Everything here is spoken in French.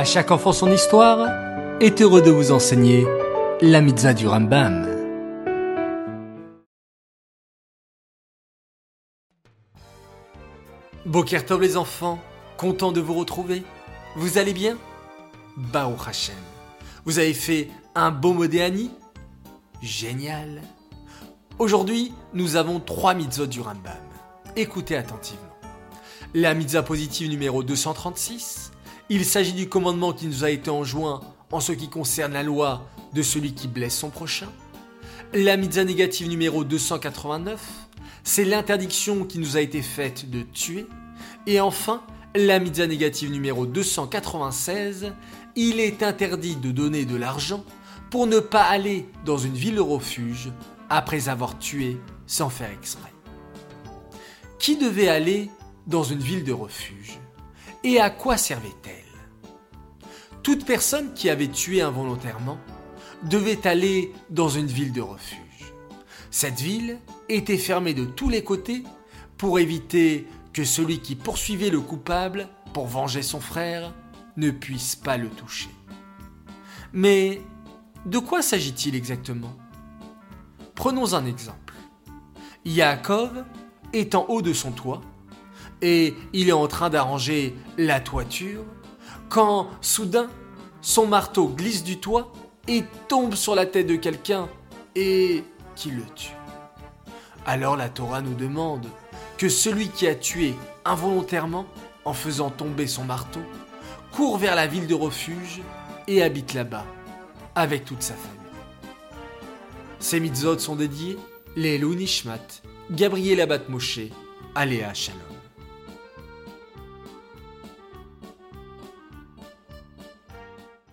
À chaque enfant son histoire est heureux de vous enseigner la mitzvah du Rambam. Bokertov les enfants, content de vous retrouver. Vous allez bien? Bao Hashem. Vous avez fait un beau modéani Génial. Aujourd'hui, nous avons trois mitzvot du Rambam. Écoutez attentivement. La mitzvah positive numéro 236, il s'agit du commandement qui nous a été enjoint en ce qui concerne la loi de celui qui blesse son prochain. La mitzvah négative numéro 289, c'est l'interdiction qui nous a été faite de tuer. Et enfin, la mitzvah négative numéro 296, il est interdit de donner de l'argent pour ne pas aller dans une ville refuge après avoir tué sans faire exprès. Qui devait aller dans une ville de refuge? Et à quoi servait-elle? Toute personne qui avait tué involontairement devait aller dans une ville de refuge. Cette ville était fermée de tous les côtés pour éviter que celui qui poursuivait le coupable pour venger son frère ne puisse pas le toucher. Mais de quoi s'agit-il exactement? Prenons un exemple. Yaakov est en haut de son toit et il est en train d'arranger la toiture quand soudain son marteau glisse du toit et tombe sur la tête de quelqu'un et qui le tue. Alors la Torah nous demande que celui qui a tué involontairement en faisant tomber son marteau court vers la ville de refuge et habite là-bas avec toute sa famille. Ces mitzvot sont dédiés les Nishmat, Gabriel Abat Moshe, Aléa Shalom.